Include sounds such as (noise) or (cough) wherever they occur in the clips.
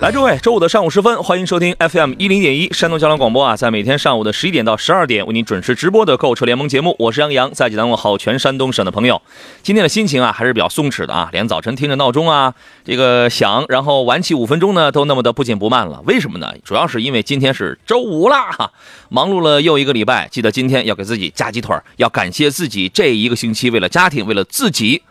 来，诸位，周五的上午时分，欢迎收听 FM 一零点一山东交通广播啊，在每天上午的十一点到十二点，为您准时直播的购车联盟节目，我是杨洋，在济南问好全山东省的朋友。今天的心情啊，还是比较松弛的啊，连早晨听着闹钟啊，这个响，然后晚起五分钟呢，都那么的不紧不慢了。为什么呢？主要是因为今天是周五啦，忙碌了又一个礼拜，记得今天要给自己加鸡腿，要感谢自己这一个星期为了家庭，为了自己。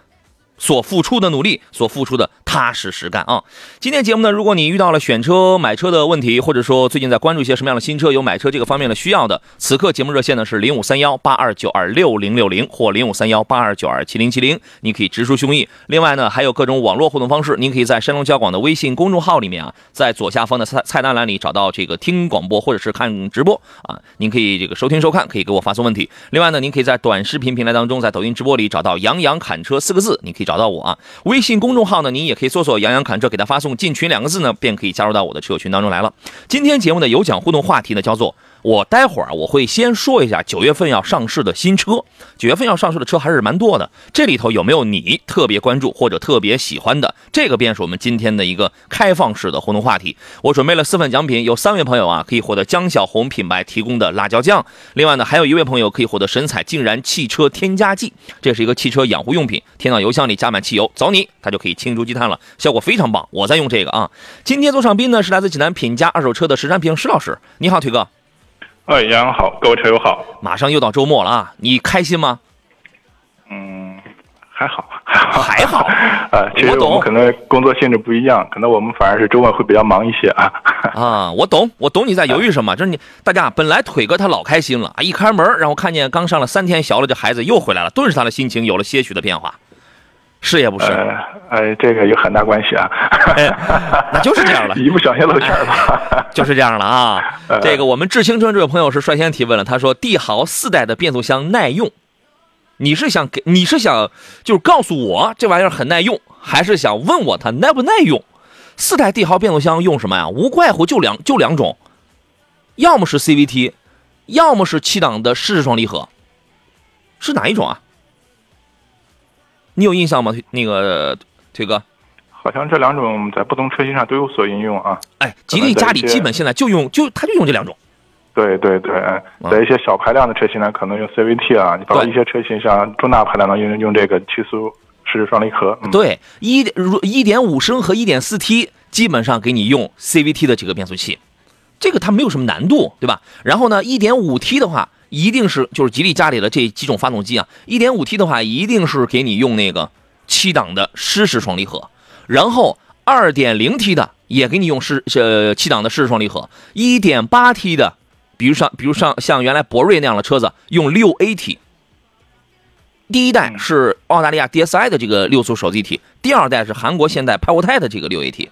所付出的努力，所付出的踏实实干啊！今天节目呢，如果你遇到了选车、买车的问题，或者说最近在关注一些什么样的新车，有买车这个方面的需要的，此刻节目热线呢是零五三幺八二九二六零六零或零五三幺八二九二七零七零，你可以直抒胸臆。另外呢，还有各种网络互动方式，您可以在山东交广的微信公众号里面啊，在左下方的菜菜单栏里找到这个听广播或者是看直播啊，您可以这个收听收看，可以给我发送问题。另外呢，您可以在短视频平台当中，在抖音直播里找到“杨洋侃车”四个字，你可以。找到我啊！微信公众号呢，您也可以搜索“杨洋侃车”，给他发送“进群”两个字呢，便可以加入到我的车友群当中来了。今天节目的有奖互动话题呢，叫做。我待会儿我会先说一下九月份要上市的新车，九月份要上市的车还是蛮多的。这里头有没有你特别关注或者特别喜欢的？这个便是我们今天的一个开放式的互动话题。我准备了四份奖品，有三位朋友啊可以获得江小红品牌提供的辣椒酱，另外呢还有一位朋友可以获得神采竟然汽车添加剂，这是一个汽车养护用品，填到油箱里加满汽油，走你，它就可以清除积碳了，效果非常棒。我在用这个啊。今天做上宾呢是来自济南品家二手车的石山平石老师，你好，腿哥。哎，杨洋好，各位车友好！马上又到周末了啊，你开心吗？嗯，还好，还好。呃，(laughs) 其实我们可能工作性质不一样，可能我们反而是周末会比较忙一些啊。(laughs) 啊，我懂，我懂你在犹豫什么。就是你大家本来腿哥他老开心了啊，一开门然后看见刚上了三天小了这孩子又回来了，顿时他的心情有了些许的变化。是也不是？呃，这个有很大关系啊。那就是这样了，(laughs) 一不小心露馅了。(laughs) 就是这样了啊。这个我们致青春这位朋友是率先提问了，他说帝豪四代的变速箱耐用，你是想给你是想就是告诉我这玩意儿很耐用，还是想问我它耐不耐用？四代帝豪变速箱用什么呀？无怪乎就两就两种，要么是 CVT，要么是七档的湿式双离合，是哪一种啊？你有印象吗？那个腿哥，好像这两种在不同车型上都有所应用啊。哎，吉利家里基本现在就用就它就用这两种。对对对，在一些小排量的车型呢，可能用 CVT 啊；你包括一些车型像中大排量的，用用这个七速湿式双离合。对，一如一点五升和一点四 T 基本上给你用 CVT 的几个变速器，这个它没有什么难度，对吧？然后呢，一点五 T 的话。一定是就是吉利家里的这几种发动机啊，一点五 T 的话，一定是给你用那个七档的湿式双离合，然后二点零 T 的也给你用湿呃七档的湿式双离合，一点八 T 的，比如像比如像像原来博瑞那样的车子用六 AT，第一代是澳大利亚 DSI 的这个六速手自一体，第二代是韩国现代派沃泰的这个六 AT，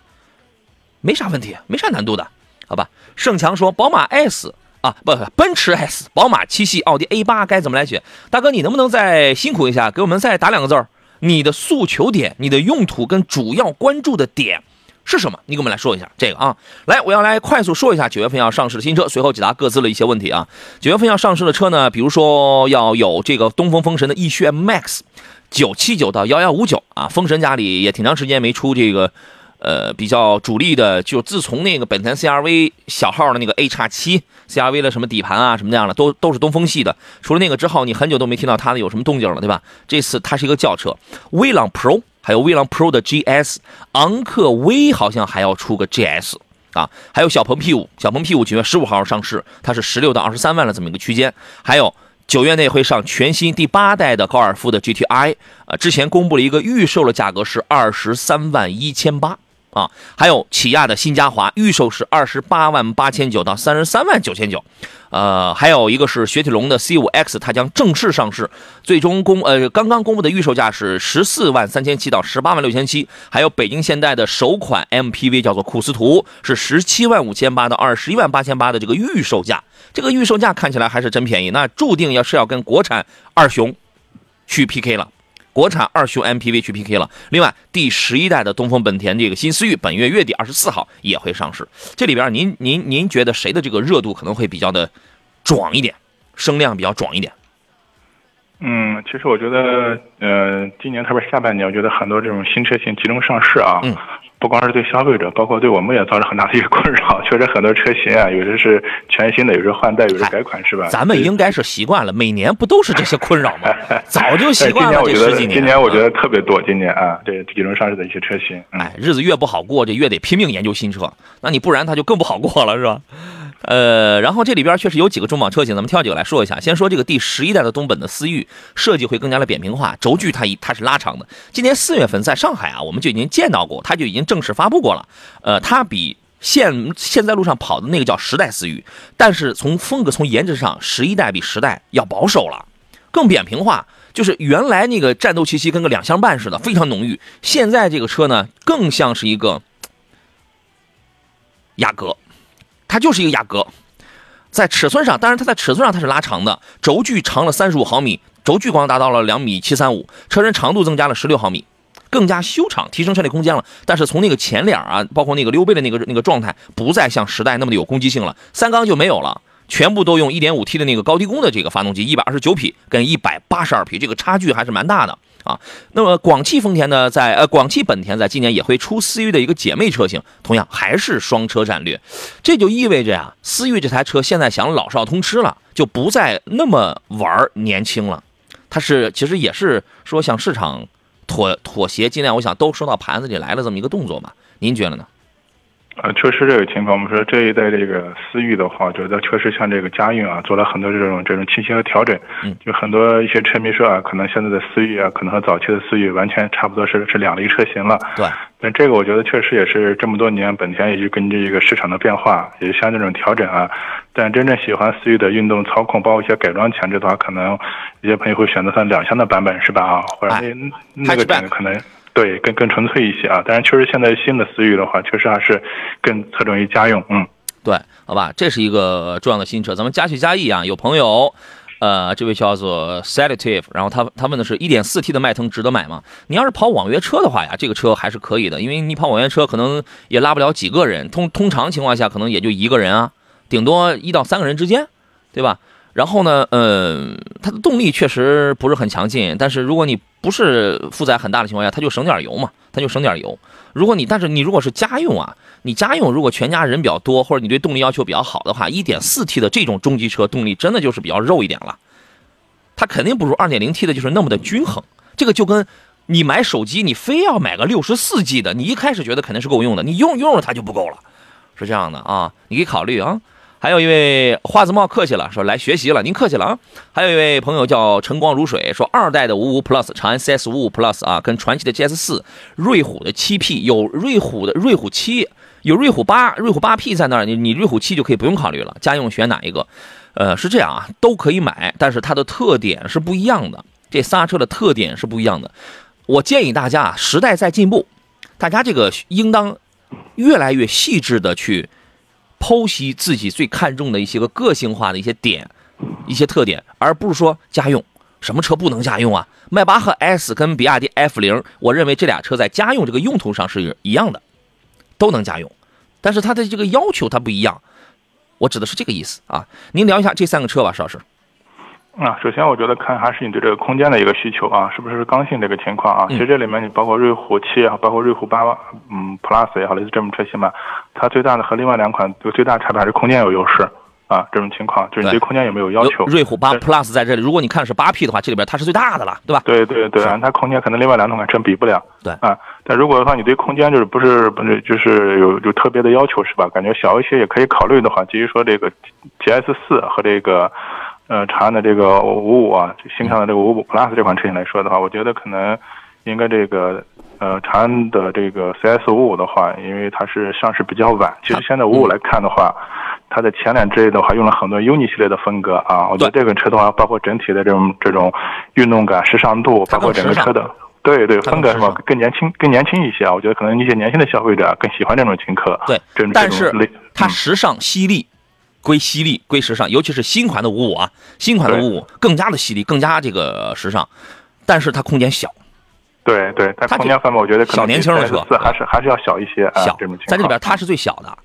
没啥问题，没啥难度的，好吧？盛强说宝马 S。啊，不，奔驰 S、宝马七系、奥迪 A 八该怎么来选？大哥，你能不能再辛苦一下，给我们再打两个字儿？你的诉求点、你的用途跟主要关注的点是什么？你给我们来说一下这个啊。来，我要来快速说一下九月份要上市的新车，随后解答各自的一些问题啊。九月份要上市的车呢，比如说要有这个东风风神的奕炫 MAX，九七九到幺幺五九啊。风神家里也挺长时间没出这个。呃，比较主力的，就自从那个本田 CRV 小号的那个 A 叉七 CRV 的什么底盘啊，什么那样的，都都是东风系的。除了那个之后，你很久都没听到它的有什么动静了，对吧？这次它是一个轿车，威朗 Pro，还有威朗 Pro 的 GS，昂克威好像还要出个 GS 啊，还有小鹏 P 五，小鹏 P 五九月十五号上市，它是十六到二十三万的这么一个区间，还有九月内会上全新第八代的高尔夫的 GTI，啊，之前公布了一个预售的价格是二十三万一千八。啊。还有起亚的新嘉华，预售是二十八万八千九到三十三万九千九。呃，还有一个是雪铁龙的 C5X，它将正式上市，最终公呃刚刚公布的预售价是十四万三千七到十八万六千七。还有北京现代的首款 MPV 叫做库斯图，是十七万五千八到二十一万八千八的这个预售价，这个预售价看起来还是真便宜，那注定要是要跟国产二雄去 PK 了。国产二雄 MPV 去 PK 了。另外，第十一代的东风本田这个新思域，本月月底二十四号也会上市。这里边，您您您觉得谁的这个热度可能会比较的壮一点，声量比较壮一点？嗯，其实我觉得，呃，今年特别是下半年，我觉得很多这种新车型集中上市啊。嗯。不光是对消费者，包括对我们也造成很大的一个困扰。确实，很多车型啊，有的是全新的，有的换代，有的改款，是吧？咱们应该是习惯了，每年不都是这些困扰吗？(laughs) 早就习惯了这十几年。今年我觉得特别多，今年啊，这几轮上市的一些车型。哎，日子越不好过，就越得拼命研究新车。那你不然它就更不好过了，是吧？呃，然后这里边确实有几个重磅车型，咱们挑几个来说一下。先说这个第十一代的东本的思域，设计会更加的扁平化，轴距它一它是拉长的。今年四月份在上海啊，我们就已经见到过，它就已经正式发布过了。呃，它比现现在路上跑的那个叫十代思域，但是从风格从颜值上，十一代比十代要保守了，更扁平化，就是原来那个战斗气息跟个两厢半似的，非常浓郁。现在这个车呢，更像是一个雅阁。它就是一个雅阁，在尺寸上，当然它在尺寸上它是拉长的，轴距长了三十五毫米，轴距光达到了两米七三五，车身长度增加了十六毫米，更加修长，提升车内空间了。但是从那个前脸啊，包括那个溜背的那个那个状态，不再像时代那么的有攻击性了，三缸就没有了。全部都用 1.5T 的那个高低功的这个发动机，129匹跟182匹，这个差距还是蛮大的啊。那么广汽丰田呢，在呃广汽本田在今年也会出思域的一个姐妹车型，同样还是双车战略。这就意味着呀，思域这台车现在想老少通吃了，就不再那么玩年轻了。它是其实也是说向市场妥妥协，尽量我想都收到盘子里来了这么一个动作吧。您觉得呢？呃，确实这个情况，我们说这一代这个思域的话，觉得确实像这个家用啊，做了很多这种这种倾斜和调整。嗯，就很多一些车迷说啊，可能现在的思域啊，可能和早期的思域完全差不多，是是两类车型了。对。但这个我觉得确实也是这么多年本田也就根据一个市场的变化，也像这种调整啊。但真正喜欢思域的运动操控，包括一些改装前置的话，可能一些朋友会选择它两厢的版本，是吧？啊，或者那那个版可能。对，更更纯粹一些啊！但是确实，现在新的思域的话，确实还是更侧重于家用。嗯，对，好吧，这是一个重要的新车。咱们加去加意啊，有朋友，呃，这位叫做 Sedative，然后他他问的是 1.4T 的迈腾值得买吗？你要是跑网约车的话呀，这个车还是可以的，因为你跑网约车可能也拉不了几个人，通通常情况下可能也就一个人啊，顶多一到三个人之间，对吧？然后呢，嗯，它的动力确实不是很强劲，但是如果你不是负载很大的情况下，它就省点油嘛，它就省点油。如果你，但是你如果是家用啊，你家用如果全家人比较多，或者你对动力要求比较好的话一点四 T 的这种中级车动力真的就是比较肉一点了，它肯定不如二点零 T 的就是那么的均衡。这个就跟你买手机，你非要买个六十四 G 的，你一开始觉得肯定是够用的，你用用了它就不够了，是这样的啊，你可以考虑啊。还有一位花子帽客气了，说来学习了，您客气了啊。还有一位朋友叫晨光如水，说二代的五五 Plus 长安 CS 五五 Plus 啊，跟传祺的 GS 四、瑞虎的七 P 有瑞虎的瑞虎七，有瑞虎八，瑞虎八 P 在那儿，你你瑞虎七就可以不用考虑了。家用选哪一个？呃，是这样啊，都可以买，但是它的特点是不一样的，这仨车的特点是不一样的。我建议大家啊，时代在进步，大家这个应当越来越细致的去。剖析自己最看重的一些个个性化的一些点、一些特点，而不是说家用。什么车不能家用啊？迈巴赫 S 跟比亚迪 F 零，我认为这俩车在家用这个用途上是一样的，都能家用，但是它的这个要求它不一样。我指的是这个意思啊。您聊一下这三个车吧，邵老师。啊，首先我觉得看还是你对这个空间的一个需求啊，是不是刚性这个情况啊？其实这里面你包括瑞虎七也好，包括瑞虎八嗯 Plus 也好，类似这种车型嘛，它最大的和另外两款有最大差别还是空间有优势啊。这种情况就是你对空间有没有要求？瑞虎八 Plus 在这里，如果你看的是八 P 的话，这里边它是最大的了，对吧？对对对，它空间可能另外两款车比不了。对啊，但如果的话，你对空间就是不是不是就是有有特别的要求是吧？感觉小一些也可以考虑的话，基于说这个 GS 四和这个。呃，长安的这个五五啊，新上的这个五五 Plus 这款车型来说的话，我觉得可能应该这个呃，长安的这个 CS 五五的话，因为它是上市比较晚，其实现在五五来看的话，它的前脸之类的话用了很多 UNI 系列的风格啊。我觉得这个车的话，包括整体的这种这种运动感、时尚度，包括整个车的，对对，风格什么更年轻、更年轻一些啊。我觉得可能一些年轻的消费者更喜欢这种轻客。对，但是它时尚犀利。归犀利，归时尚，尤其是新款的五五啊，新款的五五更加的犀利，更加这个时尚，但是它空间小。对对，它空间方面，我觉得小年轻的车还是还是要小一些。小，在这里边它是最小的，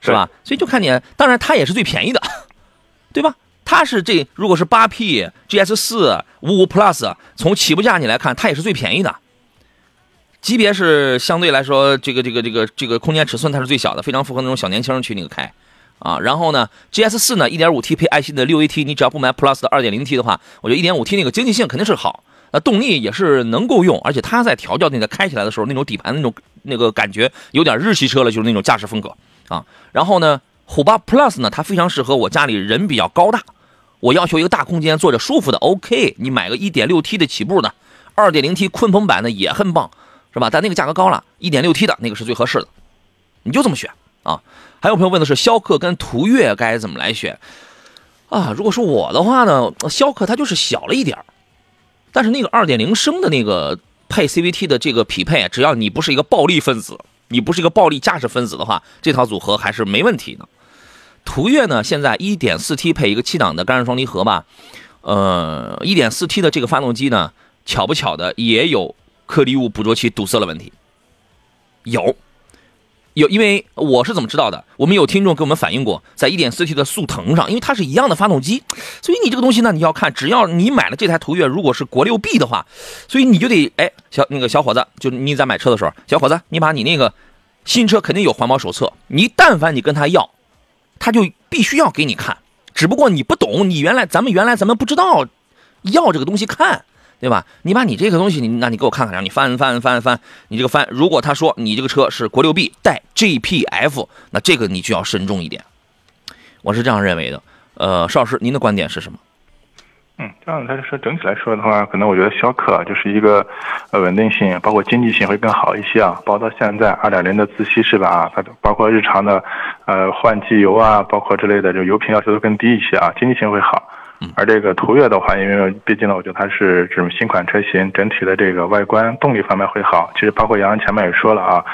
是吧？所以就看你，当然它也是最便宜的，对吧？它是这，如果是八 P GS 四五五 Plus，从起步价你来看，它也是最便宜的。级别是相对来说，这个这个这个这个空间尺寸它是最小的，非常符合那种小年轻去那个开。啊，然后呢，GS 四呢，1.5T 配爱信的 6AT，你只要不买 Plus 的 2.0T 的话，我觉得 1.5T 那个经济性肯定是好，那动力也是能够用，而且它在调教那个开起来的时候，那种底盘那种那个感觉有点日系车了，就是那种驾驶风格啊。然后呢，虎八 Plus 呢，它非常适合我家里人比较高大，我要求一个大空间坐着舒服的，OK，你买个 1.6T 的起步的，2.0T 鲲鹏版的也很棒，是吧？但那个价格高了，1.6T 的那个是最合适的，你就这么选啊。还有朋友问的是逍客跟途岳该怎么来选啊？如果是我的话呢，逍客它就是小了一点但是那个二点零升的那个配 CVT 的这个匹配，只要你不是一个暴力分子，你不是一个暴力驾驶分子的话，这套组合还是没问题的。途岳呢，现在一点四 T 配一个七档的干式双离合吧，呃，一点四 T 的这个发动机呢，巧不巧的也有颗粒物捕捉器堵塞的问题，有。有，因为我是怎么知道的？我们有听众给我们反映过，在一点四 T 的速腾上，因为它是一样的发动机，所以你这个东西呢，你要看，只要你买了这台途岳，如果是国六 B 的话，所以你就得，哎，小那个小伙子，就你在买车的时候，小伙子，你把你那个新车肯定有环保手册，你但凡你跟他要，他就必须要给你看，只不过你不懂，你原来咱们原来咱们不知道要这个东西看。对吧？你把你这个东西，你那你给我看看，让你翻翻翻翻，你这个翻，如果他说你这个车是国六 B 带 GPF，那这个你就要慎重一点。我是这样认为的。呃，邵老师，您的观点是什么？嗯，这样他说整体来说的话，可能我觉得逍客就是一个呃稳定性，包括经济性会更好一些啊。包括到现在二点零的自吸是吧？啊，它包括日常的呃换机油啊，包括之类的，就油品要求都更低一些啊，经济性会好。而这个途岳的话，因为毕竟呢，我觉得它是这种新款车型，整体的这个外观、动力方面会好。其实包括杨洋前面也说了啊，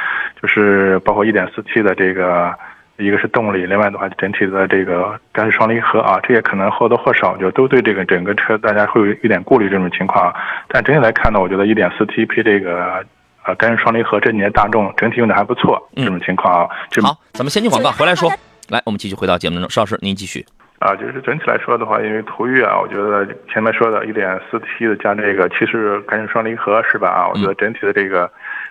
就是包括 1.4T 的这个，一个是动力，另外的话整体的这个干式双离合啊，这也可能或多或少就都对这个整个车大家会有一点顾虑这种情况。但整体来看呢，我觉得 1.4T 配这个呃干式双离合，这几年大众整体用的还不错，这种情况啊。好，咱们先进广告，回来说。来，我们继续回到节目中，邵老师您继续。啊，就是整体来说的话，因为途岳啊，我觉得前面说的一点四 T 的加这个其实干式双离合是吧？啊，我觉得整体的这个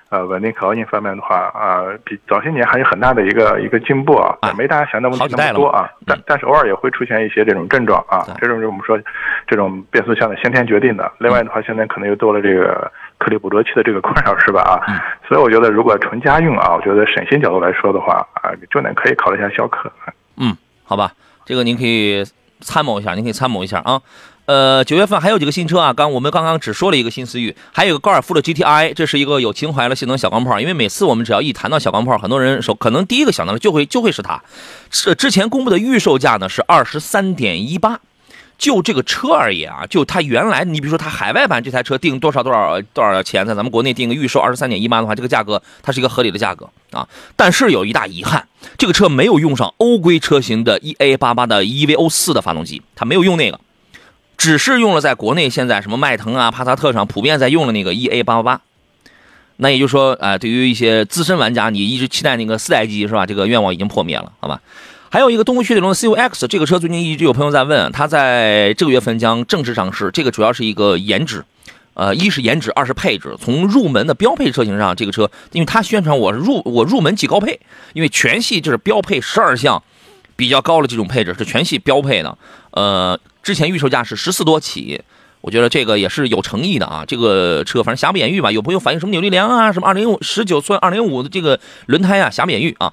呃稳定可靠性方面的话啊，比早些年还有很大的一个一个进步啊，没大家想那么那么多啊。但但是偶尔也会出现一些这种症状啊，这种就我们说这种变速箱的先天决定的。另外的话，现在可能又多了这个颗粒捕捉器的这个困扰是吧？啊，所以我觉得如果纯家用啊，我觉得省心角度来说的话啊，重点可以考虑一下逍客。嗯，好吧。这个您可以参谋一下，您可以参谋一下啊。呃，九月份还有几个新车啊，刚我们刚刚只说了一个新思域，还有个高尔夫的 GTI，这是一个有情怀的性能小钢炮。因为每次我们只要一谈到小钢炮，很多人说可能第一个想到的就会就会是它。是之前公布的预售价呢是二十三点一八。就这个车而言啊，就它原来，你比如说它海外版这台车定多少多少多少钱，在咱们国内定个预售二十三点一八的话，这个价格它是一个合理的价格啊。但是有一大遗憾，这个车没有用上欧规车型的 EA88 的 EVO 四的发动机，它没有用那个，只是用了在国内现在什么迈腾啊、帕萨特上普遍在用的那个 EA88。那也就是说，啊，对于一些资深玩家，你一直期待那个四代机是吧？这个愿望已经破灭了，好吧？还有一个东风雪铁龙的 CUX 这个车，最近一直有朋友在问，它在这个月份将正式上市。这个主要是一个颜值，呃，一是颜值，二是配置。从入门的标配车型上，这个车，因为它宣传我是入我入门即高配，因为全系就是标配十二项比较高的这种配置，是全系标配的。呃，之前预售价是十四多起，我觉得这个也是有诚意的啊。这个车反正瑕不掩瑜吧，有朋友反映什么扭力梁啊，什么二零五十九寸二零五的这个轮胎啊，瑕不掩瑜啊。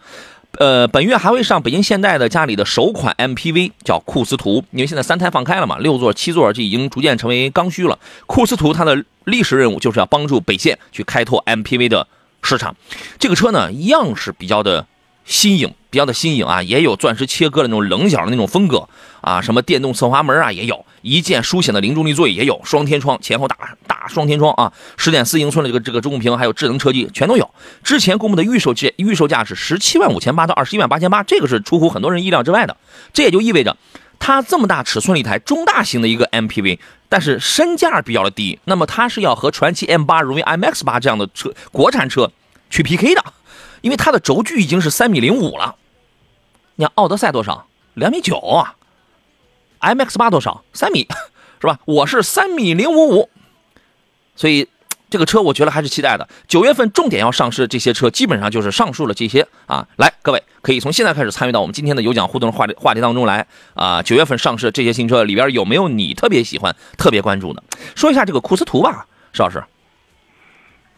呃，本月还会上北京现代的家里的首款 MPV，叫库斯图。因为现在三胎放开了嘛，六座、七座就已经逐渐成为刚需了。库斯图它的历史任务就是要帮助北线去开拓 MPV 的市场。这个车呢，样式比较的新颖，比较的新颖啊，也有钻石切割的那种棱角的那种风格啊，什么电动侧滑门啊也有，一键舒显的零重力座椅也有，双天窗前后大大双天窗啊，十点四英寸的这个这个中控屏，还有智能车机全都有。之前公布的预售价预售价是十七万五千八到二十一万八千八，这个是出乎很多人意料之外的。这也就意味着，它这么大尺寸的一台中大型的一个 MPV，但是身价比较的低，那么它是要和传祺 M 八、荣威 MX 八这样的车国产车去 PK 的，因为它的轴距已经是三米零五了。你看奥德赛多少？两米九啊。MX 八多少？三米，(laughs) 是吧？我是三米零五五，所以这个车我觉得还是期待的。九月份重点要上市这些车，基本上就是上述了这些啊。来，各位可以从现在开始参与到我们今天的有奖互动话题话题当中来啊。九月份上市这些新车里边有没有你特别喜欢、特别关注的？说一下这个库斯图吧，石老师。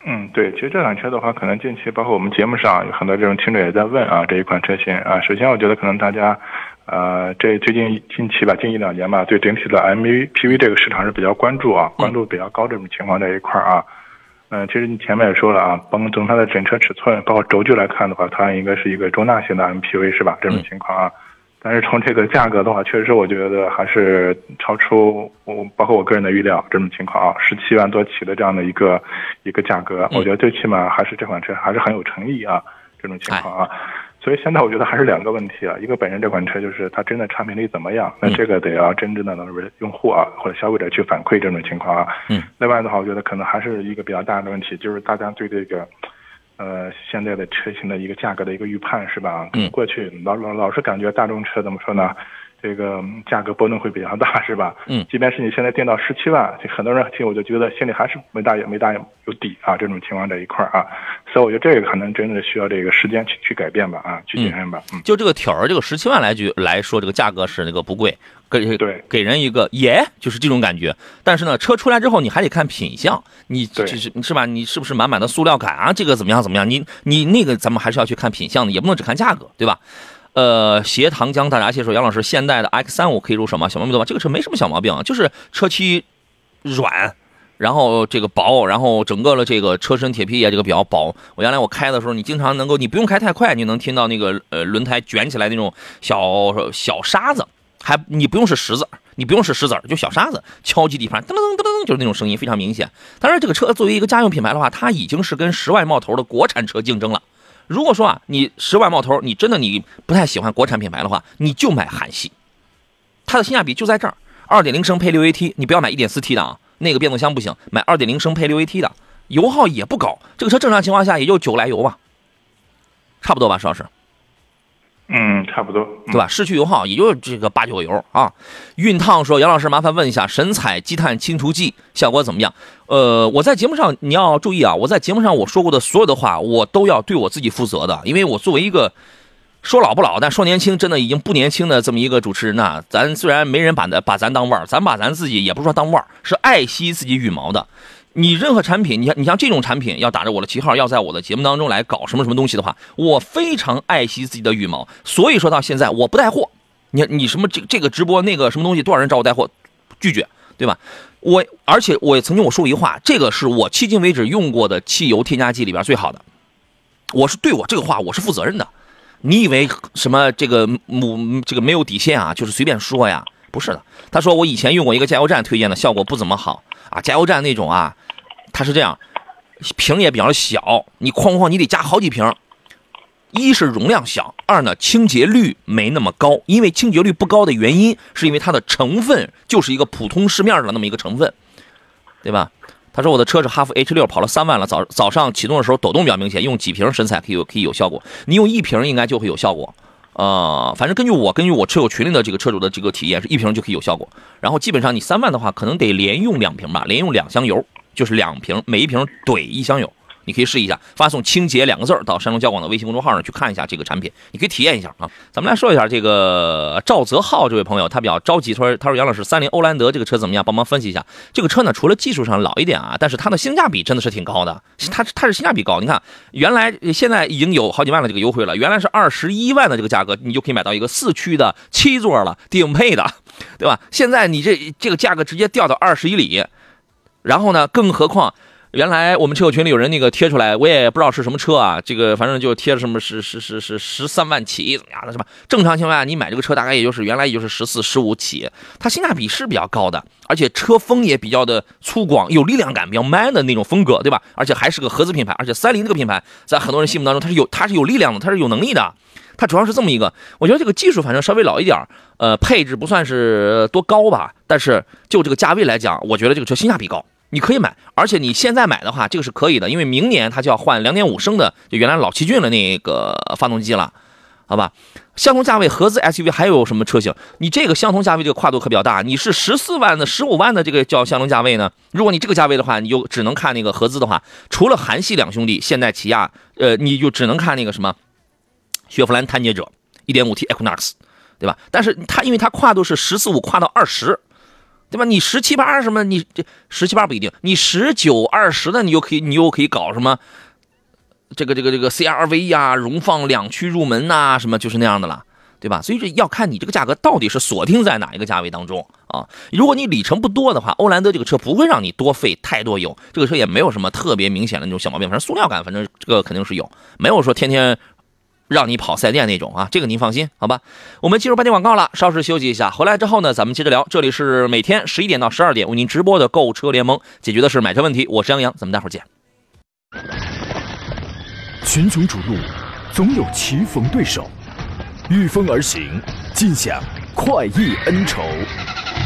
嗯，对，其实这款车的话，可能近期包括我们节目上有很多这种听众也在问啊，这一款车型啊。首先，我觉得可能大家。呃，这最近近期吧，近一两年吧，对整体的 MPV 这个市场是比较关注啊，关注比较高这种情况在一块儿啊。嗯，其实你前面也说了啊，甭从它的整车尺寸，包括轴距来看的话，它应该是一个中大型的 MPV 是吧？这种情况啊。但是从这个价格的话，确实我觉得还是超出我，包括我个人的预料这种情况啊，十七万多起的这样的一个一个价格，我觉得最起码还是这款车还是很有诚意啊，这种情况啊。所以现在我觉得还是两个问题啊，一个本身这款车就是它真的产品力怎么样，那这个得要真正的能用户啊或者消费者去反馈这种情况啊。嗯。另外的话，我觉得可能还是一个比较大的问题，就是大家对这个，呃，现在的车型的一个价格的一个预判是吧？嗯。过去老老老是感觉大众车怎么说呢？这个价格波动会比较大，(laughs) 是吧？嗯，即便是你现在定到十七万，很多人听我就觉得心里还是没大没大有底啊。这种情况在一块儿啊，所以我觉得这个可能真的需要这个时间去去改变吧，啊，去检验吧。嗯，就这个条儿，这个十七万来句来说，这个价格是那个不贵，给对给人一个耶，就是这种感觉。但是呢，车出来之后，你还得看品相，你就是是吧？你是不是满满的塑料感啊？这个怎么样怎么样？你你那个咱们还是要去看品相的，也不能只看价格，对吧？呃，斜糖浆大闸蟹说：“杨老师，现代的 X 三五可以入手吗？小毛病多吧？这个车没什么小毛病，就是车漆软，然后这个薄，然后整个的这个车身铁皮也这个比较薄。我原来我开的时候，你经常能够，你不用开太快，你能听到那个呃轮胎卷起来那种小小沙子，还你不用是石子，你不用是石子就小沙子敲击地盘，噔噔噔噔噔，就是那种声音非常明显。当然这个车作为一个家用品牌的话，它已经是跟十万冒头的国产车竞争了。”如果说啊，你十万冒头，你真的你不太喜欢国产品牌的话，你就买韩系，它的性价比就在这儿。二点零升配六 AT，你不要买一点四 T 的啊，那个变速箱不行，买二点零升配六 AT 的，油耗也不高，这个车正常情况下也就九来油吧，差不多吧，石老师。嗯，差不多，对吧？市区油耗也就这个八九个油啊。熨烫说：“杨老师，麻烦问一下，神采积碳清除剂效果怎么样？”呃，我在节目上你要注意啊，我在节目上我说过的所有的话，我都要对我自己负责的，因为我作为一个说老不老，但说年轻真的已经不年轻的这么一个主持人呐。咱虽然没人把咱把咱当腕儿，咱把咱自己也不说当腕儿，是爱惜自己羽毛的。你任何产品，你像你像这种产品，要打着我的旗号，要在我的节目当中来搞什么什么东西的话，我非常爱惜自己的羽毛。所以说到现在，我不带货。你你什么这这个直播那个什么东西，多少人找我带货，拒绝，对吧？我而且我曾经我说过一句话，这个是我迄今为止用过的汽油添加剂里边最好的。我是对我这个话我是负责任的。你以为什么这个母这个没有底线啊？就是随便说呀？不是的。他说我以前用过一个加油站推荐的，效果不怎么好啊。加油站那种啊。它是这样，瓶也比较小，你哐哐你得加好几瓶。一是容量小，二呢清洁率没那么高。因为清洁率不高的原因，是因为它的成分就是一个普通市面的那么一个成分，对吧？他说我的车是哈弗 H 六，跑了三万了，早早上启动的时候抖动比较明显，用几瓶神采可以有可以有效果。你用一瓶应该就会有效果。呃，反正根据我根据我车友群里的这个车主的这个体验，是一瓶就可以有效果。然后基本上你三万的话，可能得连用两瓶吧，连用两箱油。就是两瓶，每一瓶怼一箱油，你可以试一下，发送“清洁”两个字儿到山东交广的微信公众号上去看一下这个产品，你可以体验一下啊。咱们来说一下这个赵泽浩这位朋友，他比较着急，说：“他说杨老师，三菱欧蓝德这个车怎么样？帮忙分析一下。这个车呢，除了技术上老一点啊，但是它的性价比真的是挺高的，它它是性价比高。你看，原来现在已经有好几万的这个优惠了，原来是二十一万的这个价格，你就可以买到一个四驱的七座了，顶配的，对吧？现在你这这个价格直接掉到二十一里，然后呢，更何况。”原来我们车友群里有人那个贴出来，我也不知道是什么车啊，这个反正就贴了什么是是是是十三万起怎么样的是吧？正常情况下你买这个车大概也就是原来也就是十四十五起，它性价比是比较高的，而且车风也比较的粗犷，有力量感，比较 man 的那种风格，对吧？而且还是个合资品牌，而且三菱这个品牌在很多人心目当中它是有它是有力量的，它是有能力的，它主要是这么一个，我觉得这个技术反正稍微老一点，呃，配置不算是多高吧，但是就这个价位来讲，我觉得这个车性价比高。你可以买，而且你现在买的话，这个是可以的，因为明年它就要换两点五升的，就原来老奇骏的那个发动机了，好吧？相同价位合资 SUV 还有什么车型？你这个相同价位这个跨度可比较大，你是十四万的、十五万的这个叫相同价位呢？如果你这个价位的话，你就只能看那个合资的话，除了韩系两兄弟现代、起亚，呃，你就只能看那个什么雪佛兰探界者 1.5T Equinox，对吧？但是它因为它跨度是十四五跨到二十。对吧？你十七八什么？你这十七八不一定，你十九二十的，你又可以，你又可以搞什么？这个这个这个 CRV 呀，荣放两驱入门呐，什么就是那样的了，对吧？所以这要看你这个价格到底是锁定在哪一个价位当中啊。如果你里程不多的话，欧蓝德这个车不会让你多费太多油，这个车也没有什么特别明显的那种小毛病，反正塑料感，反正这个肯定是有，没有说天天。让你跑赛店那种啊，这个您放心，好吧？我们进入半天广告了，稍事休息一下，回来之后呢，咱们接着聊。这里是每天十一点到十二点为您直播的购车联盟，解决的是买车问题。我是杨洋，咱们待会儿见。群雄逐鹿，总有棋逢对手，御风而行，尽享快意恩仇。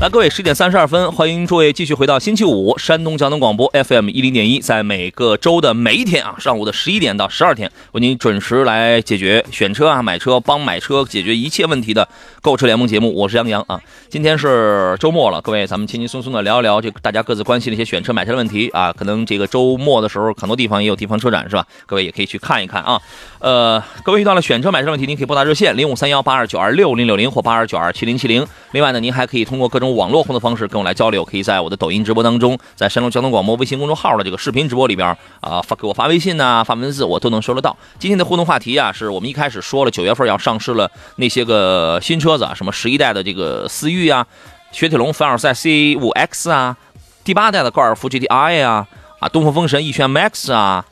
来，各位，十点三十二分，欢迎诸位继续回到星期五山东交通广播 FM 一零点一，在每个周的每一天啊，上午的十一点到十二点，为您准时来解决选车啊、买车、帮买车解决一切问题的购车联盟节目。我是杨洋啊，今天是周末了，各位，咱们轻轻松松的聊一聊这大家各自关心的一些选车、买车的问题啊。可能这个周末的时候，很多地方也有地方车展是吧？各位也可以去看一看啊。呃，各位遇到了选车、买车问题，您可以拨打热线零五三幺八二九二六零六零或八二九二七零七零。另外呢，您还可以通过各种。网络互动方式跟我来交流，可以在我的抖音直播当中，在山东交通广播微信公众号的这个视频直播里边啊，发给我发微信呐，发文字我都能收得到。今天的互动话题啊，是我们一开始说了九月份要上市了那些个新车子啊，什么十一代的这个思域啊，雪铁龙凡尔赛 C 五 X 啊，第八代的高尔夫 GTI 啊，啊，东风风神逸轩 MAX 啊。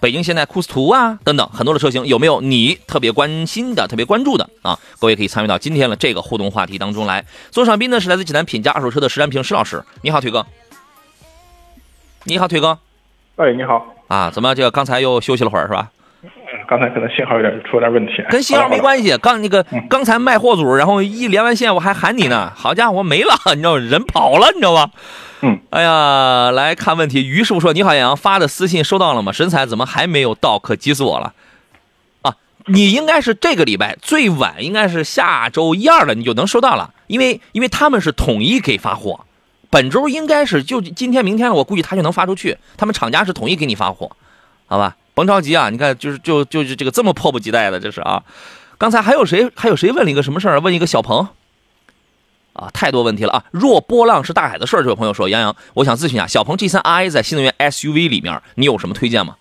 北京现代酷斯图啊，等等很多的车型，有没有你特别关心的、特别关注的啊？各位可以参与到今天的这个互动话题当中来。左上宾呢是来自济南品家二手车的石占平石老师，你好，腿哥。你好，腿哥。哎，你好。啊，怎么这个刚才又休息了会儿是吧？刚才可能信号有点出了点问题。跟信号没关系，刚那个刚才卖货组，然后一连完线我还喊你呢，好家伙没了，(laughs) 你知道人跑了，你知道吧？嗯，哎呀，来看问题。于师傅说：“你好，杨洋发的私信收到了吗？神采怎么还没有到？可急死我了！啊，你应该是这个礼拜最晚，应该是下周一二了，你就能收到了。因为因为他们是统一给发货，本周应该是就今天明天了，我估计他就能发出去。他们厂家是统一给你发货，好吧？甭着急啊，你看就是就就是这个这么迫不及待的，这是啊。刚才还有谁还有谁问了一个什么事儿？问一个小鹏。”啊，太多问题了啊！若波浪是大海的事儿，这位朋友说：“杨洋，我想咨询一下，小鹏 G3i 在新能源 SUV 里面，你有什么推荐吗？”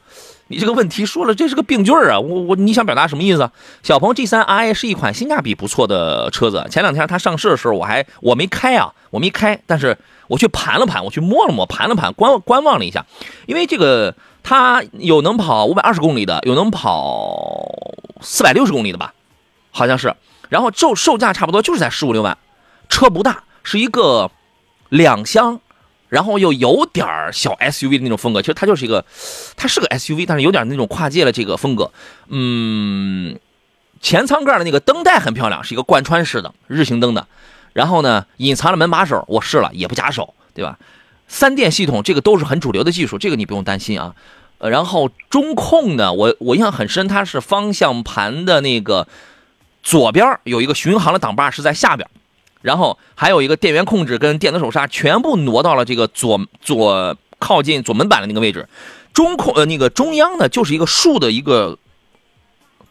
你这个问题说了，这是个病句啊！我我你想表达什么意思？小鹏 G3 RA 是一款性价比不错的车子。前两天它上市的时候，我还我没开啊，我没开，但是我去盘了盘，我去摸了摸，盘了盘，观观望了一下，因为这个它有能跑五百二十公里的，有能跑四百六十公里的吧，好像是。然后售售价差不多就是在十五六万。车不大，是一个两厢，然后又有点小 SUV 的那种风格。其实它就是一个，它是个 SUV，但是有点那种跨界的这个风格。嗯，前舱盖的那个灯带很漂亮，是一个贯穿式的日行灯的。然后呢，隐藏了门把手，我试了也不夹手，对吧？三电系统这个都是很主流的技术，这个你不用担心啊。呃，然后中控呢，我我印象很深，它是方向盘的那个左边有一个巡航的挡把是在下边，然后还有一个电源控制跟电子手刹全部挪到了这个左左靠近左门板的那个位置。中控呃那个中央呢，就是一个竖的一个。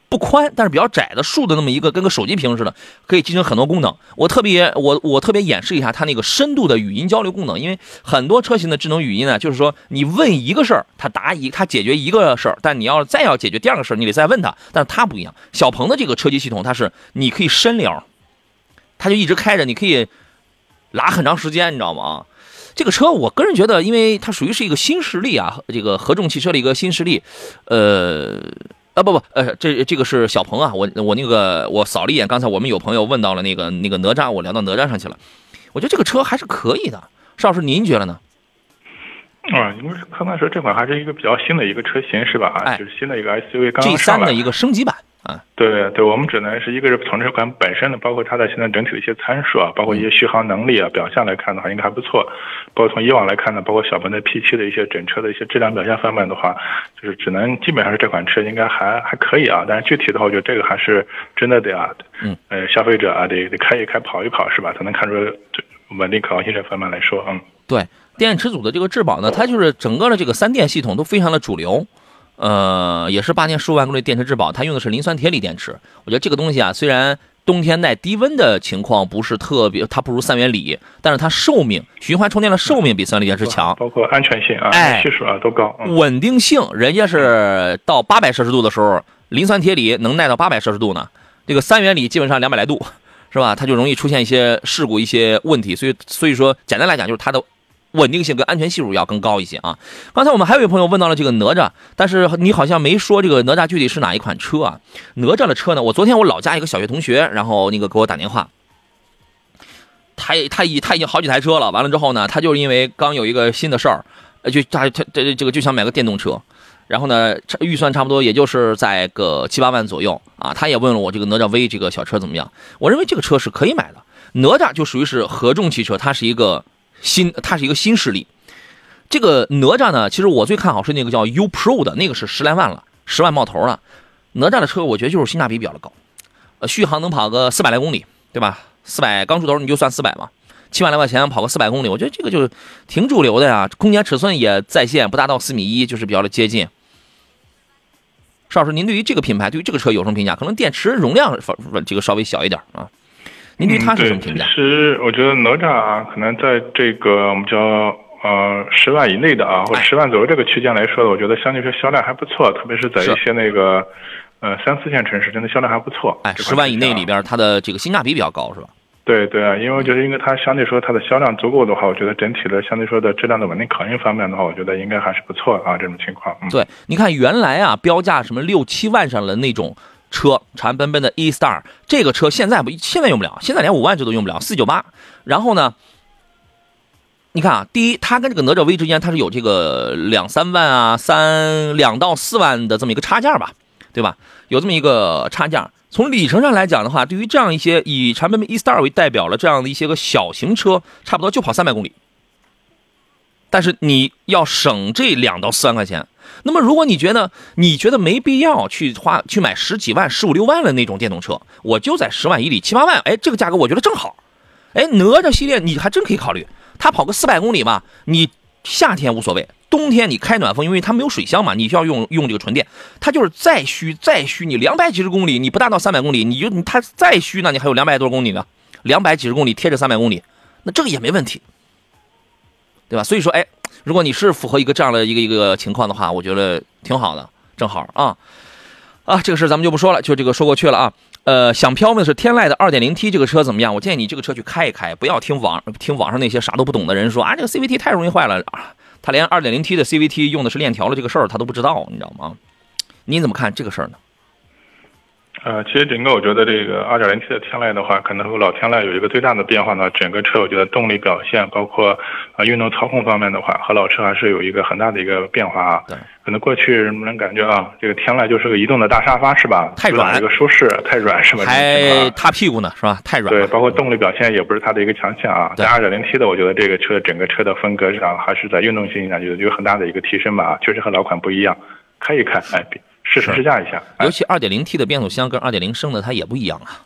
不宽，但是比较窄的竖的那么一个，跟个手机屏似的，可以集成很多功能。我特别我我特别演示一下它那个深度的语音交流功能，因为很多车型的智能语音呢，就是说你问一个事儿，它答一，它解决一个事儿，但你要再要解决第二个事儿，你得再问它。但是它不一样，小鹏的这个车机系统，它是你可以深聊，它就一直开着，你可以拉很长时间，你知道吗？这个车我个人觉得，因为它属于是一个新势力啊，这个合众汽车的一个新势力，呃。啊不不，呃，这这个是小鹏啊，我我那个我扫了一眼，刚才我们有朋友问到了那个那个哪吒，我聊到哪吒上去了，我觉得这个车还是可以的，邵老师您觉得呢？啊，因为可能说这款还是一个比较新的一个车型是吧？啊，就是新的一个 SUV 刚刚上来的一个升级版。啊，对对，我们只能是一个是从这款本身的，包括它的现在整体的一些参数啊，包括一些续航能力啊，表现来看的话，应该还不错。包括从以往来看呢，包括小鹏的 P7 的一些整车的一些质量表现方面的话，就是只能基本上是这款车应该还还可以啊。但是具体的话，我觉得这个还是真的得啊，嗯，呃，消费者啊得得开一开跑一跑是吧，才能看出稳定可靠性这方面来说，嗯，对，电池组的这个质保呢，它就是整个的这个三电系统都非常的主流。呃，也是八年十五万公里电池质保，它用的是磷酸铁锂电池。我觉得这个东西啊，虽然冬天耐低温的情况不是特别，它不如三元锂，但是它寿命循环充电的寿命比三元锂电池强，包括安全性啊，系数啊都高。稳定性，人家是到八百摄氏度的时候，磷酸铁锂能耐到八百摄氏度呢，这个三元锂基本上两百来度，是吧？它就容易出现一些事故、一些问题。所以，所以说简单来讲，就是它的。稳定性跟安全系数要更高一些啊！刚才我们还有一位朋友问到了这个哪吒，但是你好像没说这个哪吒具体是哪一款车啊？哪吒的车呢？我昨天我老家一个小学同学，然后那个给我打电话，他他已他已经好几台车了，完了之后呢，他就是因为刚有一个新的事儿，就他他这这个就想买个电动车，然后呢预算差不多也就是在个七八万左右啊，他也问了我这个哪吒 V 这个小车怎么样？我认为这个车是可以买的，哪吒就属于是合众汽车，它是一个。新，它是一个新势力。这个哪吒呢？其实我最看好是那个叫 U Pro 的那个，是十来万了，十万冒头了。哪吒的车，我觉得就是性价比比较的高，呃，续航能跑个四百来公里，对吧？四百刚出头你就算四百嘛，七万来块钱跑个四百公里，我觉得这个就挺主流的呀。空间尺寸也在线，不达到四米一，就是比较的接近。邵老师，您对于这个品牌，对于这个车有什么评价？可能电池容量这个稍微小一点啊。您对它是什么评价？其实我觉得哪吒啊，可能在这个我们叫呃十万以内的啊，或者十万左右这个区间来说的，我觉得相对说销量还不错，特别是在一些那个呃三四线城市，真的销量还不错。哎，十万以内里边，它的这个性价比比较高，是吧？对对啊，因为我觉得，因为它相对说它的销量足够的话，我觉得整体的相对说的质量的稳定考验方面的话，我觉得应该还是不错啊，这种情况。嗯对，你看原来啊标价什么六七万上的那种。车长安奔奔的 E Star 这个车现在不现在用不了，现在连五万这都用不了，四九八。然后呢，你看啊，第一，它跟这个哪吒 V 之间它是有这个两三万啊，三两到四万的这么一个差价吧，对吧？有这么一个差价。从里程上来讲的话，对于这样一些以长安奔奔 E Star 为代表了这样的一些个小型车，差不多就跑三百公里。但是你要省这两到四万块钱。那么，如果你觉得你觉得没必要去花去买十几万、十五六万的那种电动车，我就在十万以里、七八万，哎，这个价格我觉得正好。哎，哪吒系列你还真可以考虑，它跑个四百公里吧，你夏天无所谓，冬天你开暖风，因为它没有水箱嘛，你需要用用这个纯电，它就是再虚再虚，你两百几十公里，你不达到三百公里，你就它再虚呢，你还有两百多公里呢，两百几十公里贴着三百公里，那这个也没问题，对吧？所以说，哎。如果你是符合一个这样的一个一个情况的话，我觉得挺好的，正好啊啊，这个事咱们就不说了，就这个说过去了啊。呃，想飘的是天籁的 2.0T 这个车怎么样？我建议你这个车去开一开，不要听网听网上那些啥都不懂的人说啊，这个 CVT 太容易坏了啊。他连 2.0T 的 CVT 用的是链条的这个事儿他都不知道，你知道吗？您怎么看这个事儿呢？呃，其实整个我觉得这个 2.0T 的天籁的话，可能和老天籁有一个最大的变化呢。整个车我觉得动力表现，包括啊运动操控方面的话，和老车还是有一个很大的一个变化啊。对，可能过去人们感觉啊，这个天籁就是个移动的大沙发是吧？太软，一个舒适，太软是吧？还塌屁股呢是吧？太软。对，包括动力表现也不是它的一个强项啊。在 2.0T 的，我觉得这个车整个车的风格上，还是在运动性上有有很大的一个提升吧。确实和老款不一样，开一开，哎。试试驾一下，尤其二点零 T 的变速箱跟二点零升的它也不一样啊。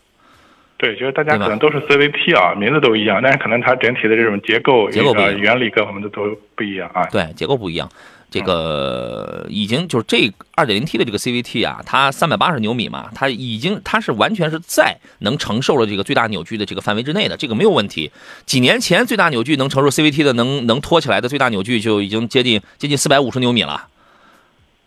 对，就是大家可能都是 CVT 啊，名字都一样，但是可能它整体的这种结构、结构、原理各方面的都不一样啊。对，结构不一样。这个已经就是这二点零 T 的这个 CVT 啊，它三百八十牛米嘛，它已经它是完全是在能承受了这个最大扭矩的这个范围之内的，这个没有问题。几年前最大扭矩能承受 CVT 的能能拖起来的最大扭矩就已经接近接近四百五十牛米了。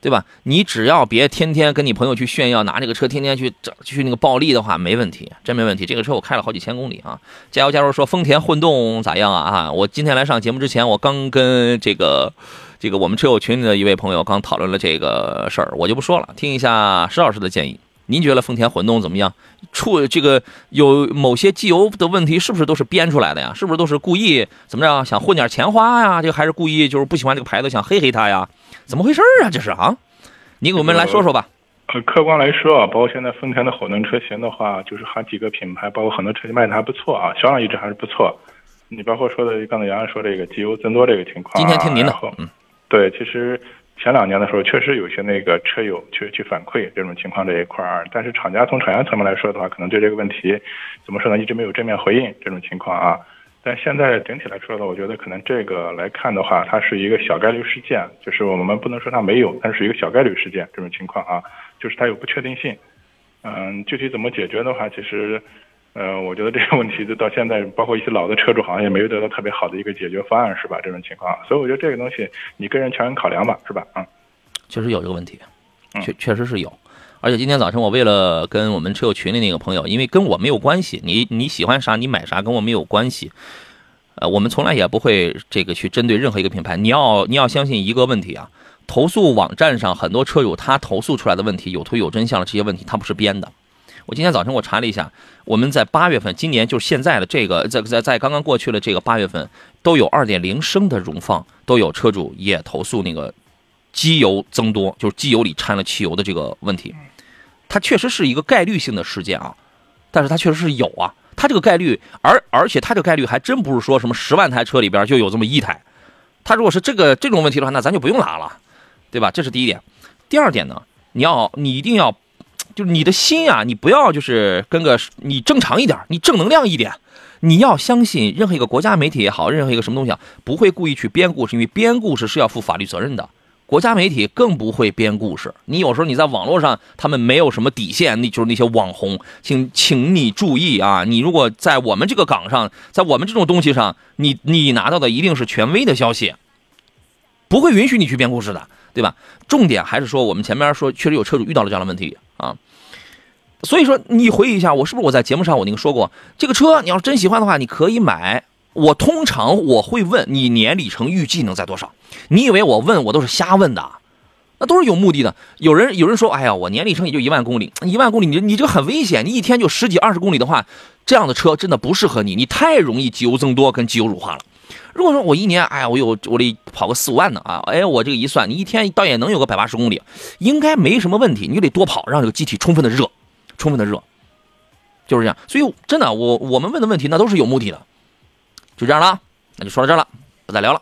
对吧？你只要别天天跟你朋友去炫耀，拿这个车天天去去那个暴力的话，没问题，真没问题。这个车我开了好几千公里啊！加油加油！说丰田混动咋样啊？啊，我今天来上节目之前，我刚跟这个这个我们车友群里的一位朋友刚讨论了这个事儿，我就不说了，听一下石老师的建议。您觉得丰田混动怎么样？出这个有某些机油的问题，是不是都是编出来的呀？是不是都是故意怎么着想混点钱花呀？这个还是故意就是不喜欢这个牌子想黑黑它呀？怎么回事啊？这是啊？你给我们来说说吧。呃，客观来说啊，包括现在丰田的混动车型的话，就是好几个品牌，包括很多车型卖的还不错啊，销量一直还是不错。你包括说的刚才杨洋说这个机油增多这个情况，今天听您的。嗯，对，其实。前两年的时候，确实有些那个车友去去反馈这种情况这一块儿，但是厂家从厂家层面来说的话，可能对这个问题怎么说呢，一直没有正面回应这种情况啊。但现在整体来说呢，我觉得可能这个来看的话，它是一个小概率事件，就是我们不能说它没有，但是一个小概率事件这种情况啊，就是它有不确定性。嗯，具体怎么解决的话，其实。呃，我觉得这个问题就到现在，包括一些老的车主好像也没有得到特别好的一个解决方案，是吧？这种情况，所以我觉得这个东西你个人全员考量吧，是吧？嗯，确实有这个问题，确确实是有。而且今天早晨我为了跟我们车友群里那个朋友，因为跟我没有关系，你你喜欢啥你买啥跟我没有关系。呃，我们从来也不会这个去针对任何一个品牌。你要你要相信一个问题啊，投诉网站上很多车友他投诉出来的问题有图有真相的这些问题，他不是编的。我今天早晨我查了一下，我们在八月份，今年就是现在的这个，在在在刚刚过去的这个八月份，都有二点零升的荣放，都有车主也投诉那个机油增多，就是机油里掺了汽油的这个问题。它确实是一个概率性的事件啊，但是它确实是有啊，它这个概率，而而且它这个概率还真不是说什么十万台车里边就有这么一台。它如果是这个这种问题的话，那咱就不用拉了，对吧？这是第一点。第二点呢，你要你一定要。就是你的心啊，你不要就是跟个你正常一点，你正能量一点，你要相信任何一个国家媒体也好，任何一个什么东西啊，不会故意去编故事，因为编故事是要负法律责任的。国家媒体更不会编故事。你有时候你在网络上，他们没有什么底线，那就是那些网红，请请你注意啊！你如果在我们这个岗上，在我们这种东西上，你你拿到的一定是权威的消息，不会允许你去编故事的，对吧？重点还是说，我们前面说确实有车主遇到了这样的问题。啊，所以说你回忆一下，我是不是我在节目上我那个说过，这个车你要是真喜欢的话，你可以买。我通常我会问你年里程预计能在多少？你以为我问我都是瞎问的？那都是有目的的。有人有人说，哎呀，我年里程也就一万公里，一万公里你你这个很危险，你一天就十几二十公里的话，这样的车真的不适合你，你太容易机油增多跟机油乳化了。如果说我一年，哎呀，我有我得跑个四五万呢啊，哎，我这个一算，你一天倒也能有个百八十公里，应该没什么问题。你就得多跑，让这个机体充分的热，充分的热，就是这样。所以真的，我我们问的问题那都是有目的的，就这样了，那就说到这儿了，不再聊了。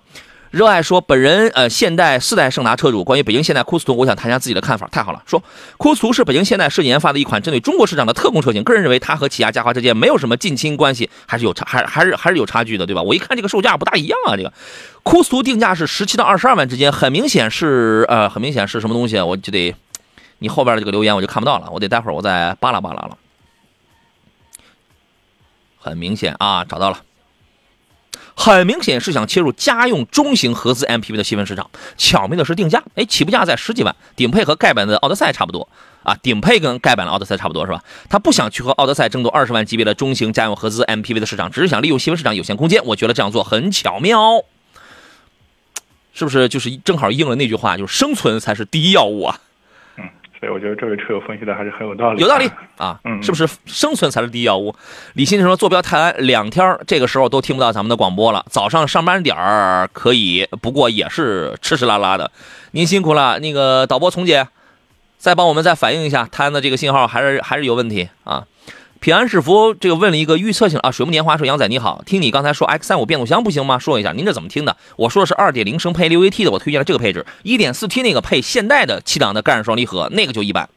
热爱说，本人呃，现代四代胜达车主，关于北京现代酷斯图，我想谈一下自己的看法。太好了，说酷斯图是北京现代设计研发的一款针对中国市场的特供车型。个人认为，它和起亚嘉华之间没有什么近亲关系，还是有差，还还是还是有差距的，对吧？我一看这个售价不大一样啊，这个酷斯图定价是十七到二十二万之间，很明显是呃，很明显是什么东西？我就得你后边的这个留言我就看不到了，我得待会儿我再扒拉扒拉了。很明显啊，找到了。很明显是想切入家用中型合资 MPV 的细分市场，巧妙的是定价，哎，起步价在十几万，顶配和盖板的奥德赛差不多啊，顶配跟盖板的奥德赛差不多是吧？他不想去和奥德赛争夺二十万级别的中型家用合资 MPV 的市场，只是想利用细分市场有限空间。我觉得这样做很巧妙，是不是？就是正好应了那句话，就是生存才是第一要务啊。嗯，所以我觉得这位车友分析的还是很有道理。有道理啊，嗯是不是生存才是第一要务？李先生说坐标泰安两天儿这个时候都听不到咱们的广播了，早上上班点儿可以，不过也是吃吃拉拉的。您辛苦了，那个导播丛姐，再帮我们再反映一下泰安的这个信号还是还是有问题啊。平安是福这个问了一个预测性啊，水木年华说杨仔你好，听你刚才说 X 三五变速箱不行吗？说一下您这怎么听的？我说的是二点零升配六 AT 的，我推荐了这个配置，一点四 T 那个配现代的七档的干式双离合，那个就一般。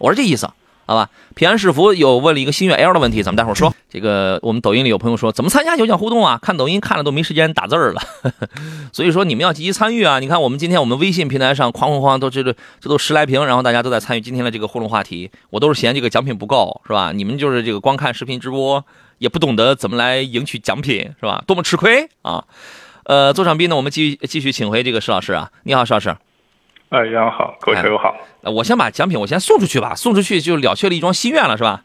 我是这意思，好吧？平安是福有问了一个星越 L 的问题，咱们待会儿说。这个我们抖音里有朋友说，怎么参加有奖互动啊？看抖音看了都没时间打字儿了，(laughs) 所以说你们要积极参与啊！你看我们今天我们微信平台上哐哐哐都这这这都十来屏，然后大家都在参与今天的这个互动话题，我都是嫌这个奖品不够，是吧？你们就是这个光看视频直播，也不懂得怎么来赢取奖品，是吧？多么吃亏啊！呃，座上宾呢，我们继续继续请回这个石老师啊，你好，石老师。哎，杨好，各位车友好。呃我先把奖品我先送出去吧，送出去就了却了一桩心愿了，是吧？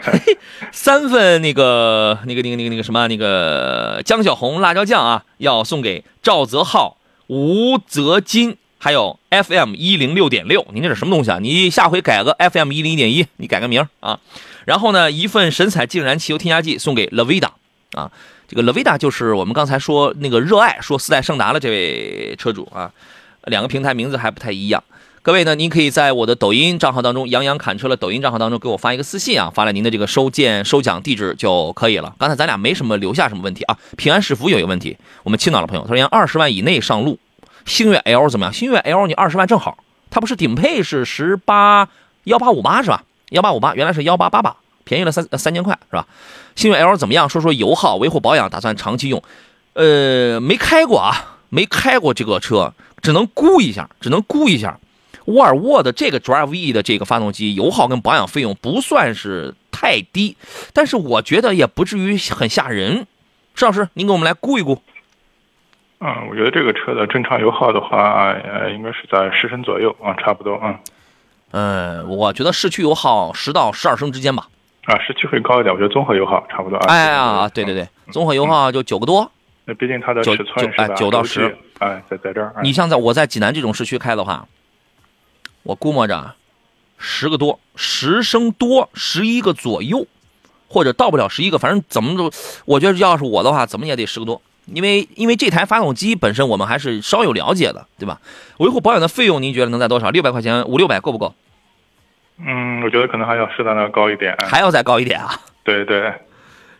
(laughs) 三份那个那个那个那个那个什么那个江小红辣椒酱啊，要送给赵泽浩、吴泽金，还有 FM 一零六点六。您这是什么东西啊？你下回改个 FM 一零一点一，你改个名啊。然后呢，一份神采净燃汽油添加剂送给 Lavida 啊，这个 Lavida 就是我们刚才说那个热爱说四代胜达的这位车主啊。两个平台名字还不太一样。各位呢，您可以在我的抖音账号当中“杨洋侃车”的抖音账号当中给我发一个私信啊，发来您的这个收件收奖地址就可以了。刚才咱俩没什么留下什么问题啊。平安是福有一个问题，我们青岛的朋友他说：“杨二十万以内上路，星越 L 怎么样？星越 L 你二十万正好，它不是顶配是十八幺八五八是吧？幺八五八原来是幺八八八，便宜了三三千块是吧？星越 L 怎么样？说说油耗、维护保养，打算长期用。呃，没开过啊，没开过这个车，只能估一下，只能估一下。沃尔沃的这个 Drive E 的这个发动机油耗跟保养费用不算是太低，但是我觉得也不至于很吓人。石老师，您给我们来估一估。嗯，我觉得这个车的正常油耗的话，呃，应该是在十升左右啊，差不多啊。嗯，我觉得市区油耗十到十二升之间吧。啊，市区会高一点，我觉得综合油耗差不多二。哎呀，对对对，综合油耗就九个多。那毕竟它的尺寸是吧？九到十，哎，在在这儿。你像在我在济南这种市区开的话。我估摸着，十个多，十升多，十一个左右，或者到不了十一个，反正怎么都，我觉得要是我的话，怎么也得十个多，因为因为这台发动机本身我们还是稍有了解的，对吧？维护保养的费用您觉得能在多少？六百块钱，五六百够不够？嗯，我觉得可能还要适当的高一点，还要再高一点啊？对对。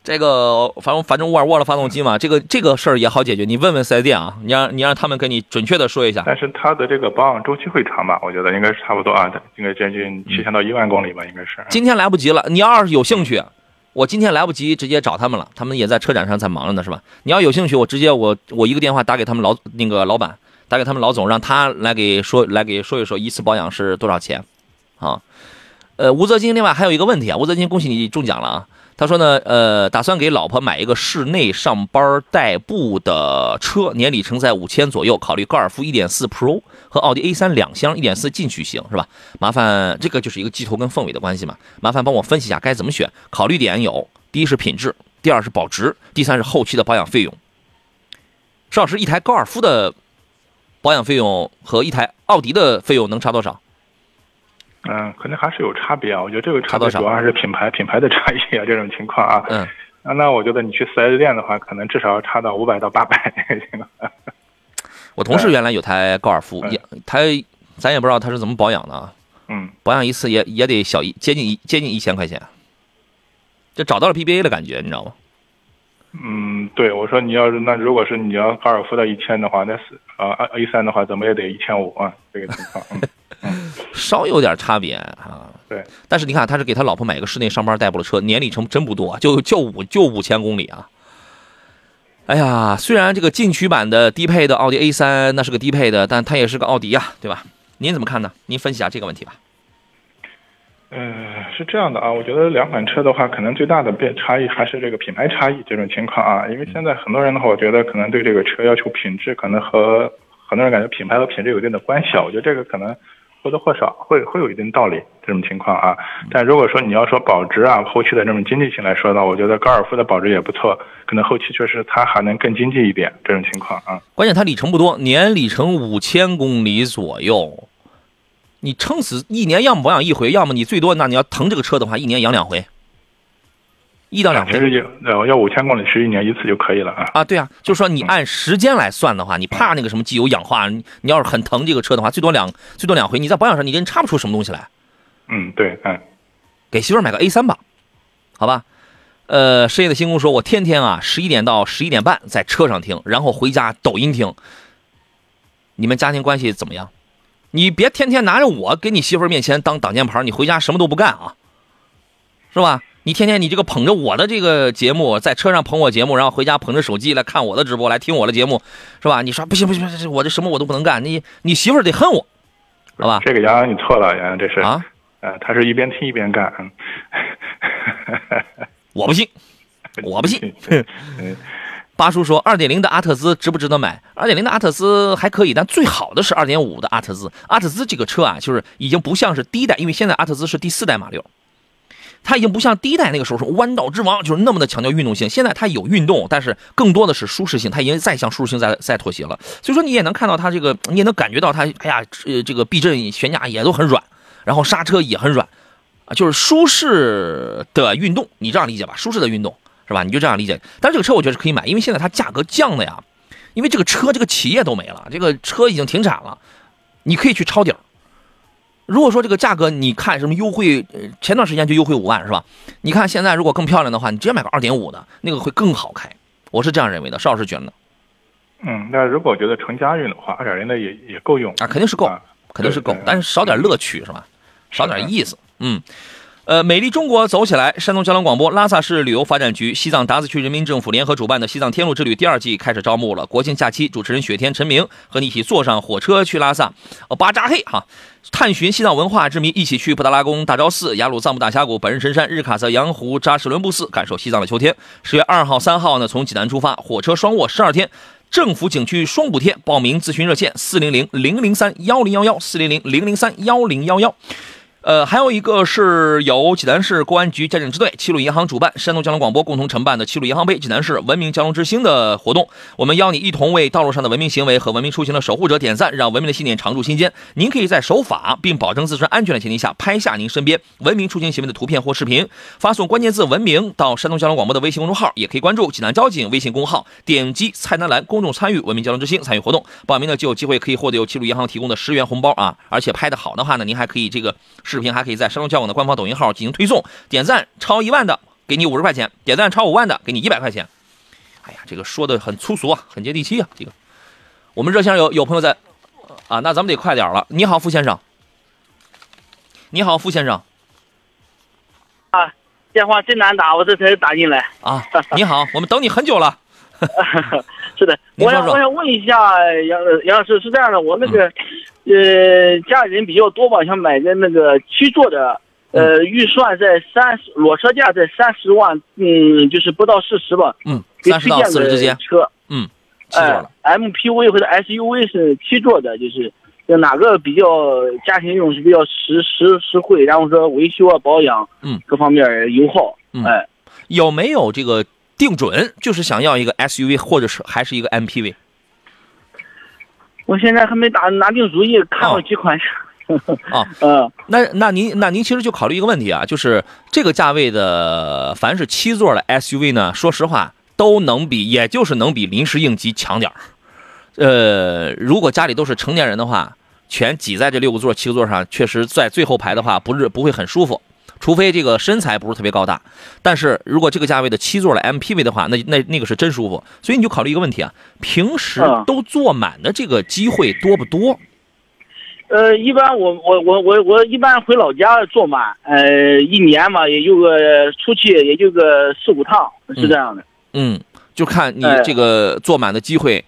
这个反正反正沃尔沃的发动机嘛，这个这个事儿也好解决。你问问四 S 店啊，你让你让他们给你准确的说一下。但是它的这个保养周期会长吧？我觉得应该是差不多啊，应该接近七千到一万公里吧，应该是。今天来不及了，你要是有兴趣，我今天来不及直接找他们了，他们也在车展上在忙着呢，是吧？你要有兴趣，我直接我我一个电话打给他们老那个老板，打给他们老总，让他来给说来给说一说一次保养是多少钱，啊？呃，吴泽金，另外还有一个问题啊，吴泽金，恭喜你中奖了啊！他说呢，呃，打算给老婆买一个室内上班代步的车，年里程在五千左右，考虑高尔夫1.4 Pro 和奥迪 A3 两厢1.4进取型，是吧？麻烦这个就是一个鸡头跟凤尾的关系嘛，麻烦帮我分析一下该怎么选。考虑点有：第一是品质，第二是保值，第三是后期的保养费用。石老师，一台高尔夫的保养费用和一台奥迪的费用能差多少？嗯，可能还是有差别啊。我觉得这个差别主要还是品牌品牌的差异啊，这种情况啊。嗯。啊，那我觉得你去四 S 店的话，可能至少要差到五百到八百。(laughs) 我同事原来有台高尔夫，也他咱也不知道他是怎么保养的啊。嗯。保养一次也也得小一接近一接近一千块钱，就找到了 PBA 的感觉，你知道吗？嗯，对，我说你要是那如果是你要高尔夫的一千的话，那是啊 A 三的话，怎么也得一千五啊，这个情况。嗯。稍有点差别啊，对，但是你看，他是给他老婆买个室内上班代步的车，年里程真不多，就就五就五千公里啊。哎呀，虽然这个进取版的低配的奥迪 A 三那是个低配的，但它也是个奥迪呀，对吧？您怎么看呢？您分析下这个问题吧。嗯，是这样的啊，我觉得两款车的话，可能最大的变差异还是这个品牌差异这种情况啊，因为现在很多人的话，我觉得可能对这个车要求品质，可能和很多人感觉品牌和品质有一定的关系啊，我觉得这个可能或多或少会会有一定道理这种情况啊。但如果说你要说保值啊，后期的这种经济性来说呢，我觉得高尔夫的保值也不错，可能后期确实它还能更经济一点这种情况啊。关键它里程不多，年里程五千公里左右。你撑死一年，要么保养一回，要么你最多那你要疼这个车的话，一年养两回，一到两回。其实就呃要五千公里，是一年一次就可以了啊。啊，对啊，就是说你按时间来算的话，你怕那个什么机油氧化，你你要是很疼这个车的话，最多两最多两回，你在保养上你真插不出什么东西来。嗯，对，嗯，给媳妇儿买个 A 三吧，好吧。呃，深夜的星空说，我天天啊十一点到十一点半在车上听，然后回家抖音听。你们家庭关系怎么样？你别天天拿着我给你媳妇儿面前当挡箭牌，你回家什么都不干啊，是吧？你天天你这个捧着我的这个节目，在车上捧我节目，然后回家捧着手机来看我的直播，来听我的节目，是吧？你说不行不行不行，我这什么我都不能干，你 (laughs) 你媳妇儿得恨我，好吧？这个杨洋你错了，杨洋这是啊，呃，他是一边听一边干，嗯 (laughs) 我不信，(laughs) 我不信。嗯八叔说，二点零的阿特兹值不值得买？二点零的阿特兹还可以，但最好的是二点五的阿特兹。阿特兹这个车啊，就是已经不像是第一代，因为现在阿特兹是第四代马六，它已经不像第一代那个时候是弯道之王，就是那么的强调运动性。现在它有运动，但是更多的是舒适性，它已经再向舒适性在在妥协了。所以说你也能看到它 (laughs) 这个，你也能感觉到它，哎呀，呃，这个避震、悬架也都很软，然后刹车也很软，啊，就是舒适的运动，你这样理解吧？舒适的运动。是吧？你就这样理解。但是这个车我觉得是可以买，因为现在它价格降的呀，因为这个车这个企业都没了，这个车已经停产了，你可以去抄底儿。如果说这个价格你看什么优惠，前段时间就优惠五万是吧？你看现在如果更漂亮的话，你直接买个二点五的那个会更好开，我是这样认为的。邵老师觉得呢？嗯，那如果觉得纯家用的话，二点零的也也够用啊，肯定是够，肯定是够，但是少点乐趣是吧？少点意思，嗯。呃，美丽中国走起来！山东交通广播、拉萨市旅游发展局、西藏达孜区人民政府联合主办的西藏天路之旅第二季开始招募了。国庆假期，主持人雪天、陈明和你一起坐上火车去拉萨，哦，巴扎嘿哈，探寻西藏文化之谜，一起去布达拉宫、大昭寺、雅鲁藏布大峡谷、本日神山、日喀则羊湖、扎什伦布寺，感受西藏的秋天。十月二号、三号呢，从济南出发，火车双卧十二天，政府景区双补贴。报名咨询热线：四零零零零三幺零幺幺，四零零零零三幺零幺幺。呃，还有一个是由济南市公安局交警支队、齐鲁银行主办、山东交通广播共同承办的齐鲁银行杯济南市文明交通之星的活动。我们邀你一同为道路上的文明行为和文明出行的守护者点赞，让文明的信念常驻心间。您可以在守法并保证自身安全的前提下，拍下您身边文明出行行为的图片或视频，发送关键字“文明”到山东交通广播的微信公众号，也可以关注济南交警微信公号，点击菜单栏公众参与文明交通之星参与活动。报名呢就有机会可以获得由齐鲁银行提供的十元红包啊！而且拍的好的话呢，您还可以这个视频还可以在山东交广的官方抖音号进行推送，点赞超一万的给你五十块钱，点赞超五万的给你一百块钱。哎呀，这个说的很粗俗啊，很接地气啊。这个，我们热线上有有朋友在啊，那咱们得快点了。你好，付先生。你好，付先生。啊，电话真难打，我这才打进来。啊，你好，我们等你很久了。(laughs) 是的，我想我想问一下杨杨老师，是这样的，我那个呃家里人比较多吧，想买个那个七座的，呃预算在三十，裸车价在三十万，嗯，就是不到四十吧。嗯，三十到四十之间。车，嗯，七座的。MPV 或者 SUV 是七座的，就是哪个比较家庭用是比较实实实惠，然后说维修啊保养，嗯，各方面油耗，哎，有没有这个？定准就是想要一个 SUV，或者是还是一个 MPV。我现在还没打拿定主意，看了几款。啊，(laughs) 嗯，那那您那您其实就考虑一个问题啊，就是这个价位的，凡是七座的 SUV 呢，说实话都能比，也就是能比临时应急强点儿。呃，如果家里都是成年人的话，全挤在这六个座、七个座上，确实在最后排的话，不是不会很舒服。除非这个身材不是特别高大，但是如果这个价位的七座的 MPV 的话，那那那个是真舒服。所以你就考虑一个问题啊，平时都坐满的这个机会多不多？呃，一般我我我我我一般回老家坐满，呃，一年嘛也就个出去也就个四五趟，是这样的。嗯，就看你这个坐满的机会，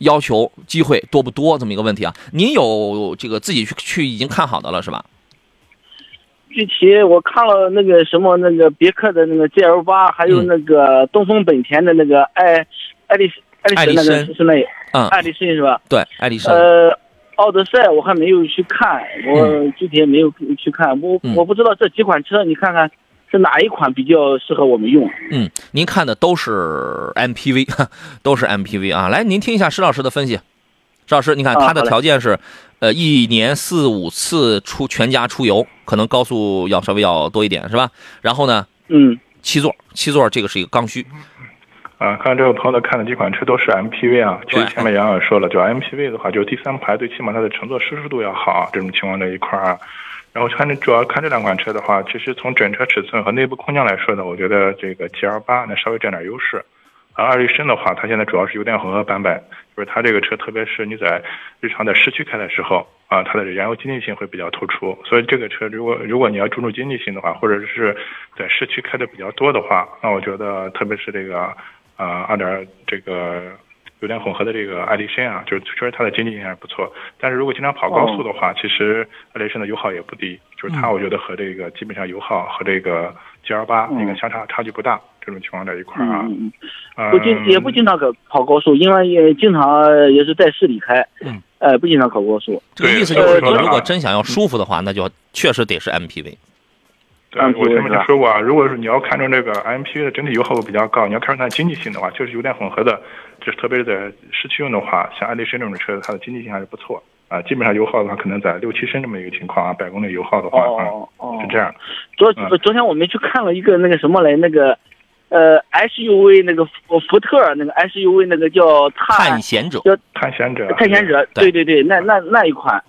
要求机会多不多这么一个问题啊。您有这个自己去去已经看好的了是吧？具体我看了那个什么那个别克的那个 GL 八，还有那个东风本田的那个爱爱丽爱丽绅那个是那嗯爱丽绅是吧？对，爱丽绅。呃，奥德赛我还没有去看，我具体也没有去看，我我不知道这几款车，你看看是哪一款比较适合我们用？嗯，您看的都是 MPV，(laughs) 都是 MPV 啊。来，您听一下石老师的分析。施老师，你看他的条件是，呃，一年四五次出全家出游，可能高速要稍微要多一点，是吧？然后呢，嗯，七座，七座这个是一个刚需。啊，看这位朋友看的几款车都是 MPV 啊。其实前面杨老师说了，就 MPV 的话，就第三排最起码它的乘坐舒适度要好，这种情况这一块啊。然后看这主要看这两款车的话，其实从整车尺寸和内部空间来说呢，我觉得这个 GL 八呢稍微占点优势。而艾力绅的话，它现在主要是油电混合版本，就是它这个车，特别是你在日常在市区开的时候啊，它的燃油经济性会比较突出。所以这个车如果如果你要注重经济性的话，或者是在市区开的比较多的话，那我觉得特别是这个啊二点这个油电混合的这个艾力绅啊，就是确实它的经济性还是不错。但是如果经常跑高速的话，其实艾力绅的油耗也不低，就是它我觉得和这个基本上油耗和这个 GL 八应该相差差距不大。这种情况在一块儿啊，嗯嗯，不经也不经常跑跑高速，因为也经常也是在市里开，嗯，呃，不经常跑高速。这个意思就是说，如果真想要舒服的话，那就确实得是 MPV。对，我前面就说过啊，如果是你要看中这个 MPV 的整体油耗比较高，你要看中它经济性的话，就是油电混合的，就是特别是在市区用的话，像爱丽绅这种车，它的经济性还是不错啊。基本上油耗的话，可能在六七升这么一个情况啊，百公里油耗的话，哦哦，是这样。昨昨天我们去看了一个那个什么来，那个。呃，SUV 那个福福特那个 SUV 那个叫探险者，叫探险者，探险者，对对对，那那那一款，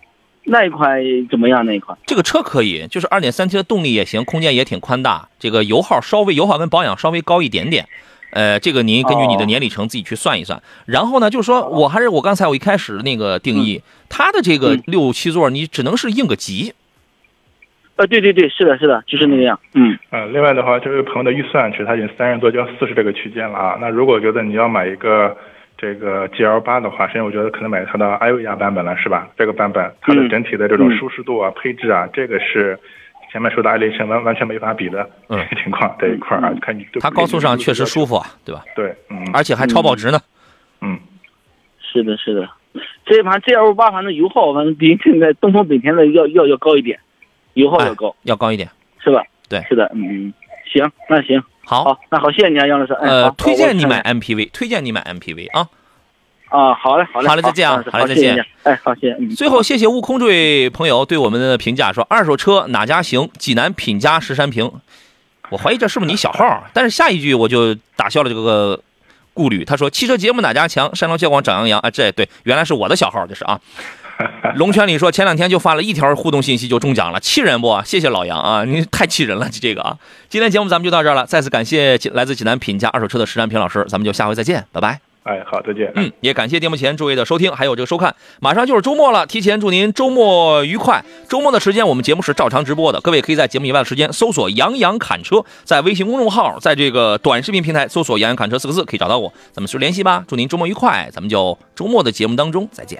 那一款怎么样？那一款？这个车可以，就是二点三 T 的动力也行，空间也挺宽大，这个油耗稍微油耗跟保养稍微高一点点，呃，这个您根据你的年里程自己去算一算。然后呢，就是说我还是我刚才我一开始那个定义，它的这个六七座你只能是应个急。呃，对对对，是的，是的，就是那个样。嗯，呃，另外的话，这位朋友的预算其实他已经三十多到四十这个区间了啊。那如果觉得你要买一个这个 GL 八的话，实际上我觉得可能买它的 i 维亚版本了，是吧？这个版本它的整体的这种舒适度啊、配置啊，这个是前面说的艾力绅完完全没法比的嗯情况这一块啊。看你它高速上确实舒服啊，对吧？对，嗯，而且还超保值呢。嗯，是的，是的，这一盘 GL 八反正油耗反正比现在东风本田的要要要高一点。油耗要高，要高一点，是吧？对，是的，嗯嗯，行，那行，好，那好，谢谢你啊，杨老师。呃，推荐你买 MPV，推荐你买 MPV 啊。啊，好嘞，好嘞，好嘞，再见啊，好嘞，再见。哎，好，谢谢。最后，谢谢悟空这位朋友对我们的评价，说二手车哪家行？济南品家石山平。我怀疑这是不是你小号？但是下一句我就打消了这个顾虑。他说汽车节目哪家强？山东交广长杨洋啊，这对，原来是我的小号，这是啊。(laughs) 龙泉里说，前两天就发了一条互动信息就中奖了，气人不？谢谢老杨啊，你太气人了，这个啊。今天节目咱们就到这儿了，再次感谢来自济南品家二手车的石占平老师，咱们就下回再见，拜拜。哎，好，再见。嗯，也感谢电幕前诸位的收听，还有这个收看。马上就是周末了，提前祝您周末愉快。周末的时间我们节目是照常直播的，各位可以在节目以外的时间搜索“杨洋侃车”，在微信公众号，在这个短视频平台搜索“杨洋侃车”四个字可以找到我，咱们随时联系吧。祝您周末愉快，咱们就周末的节目当中再见。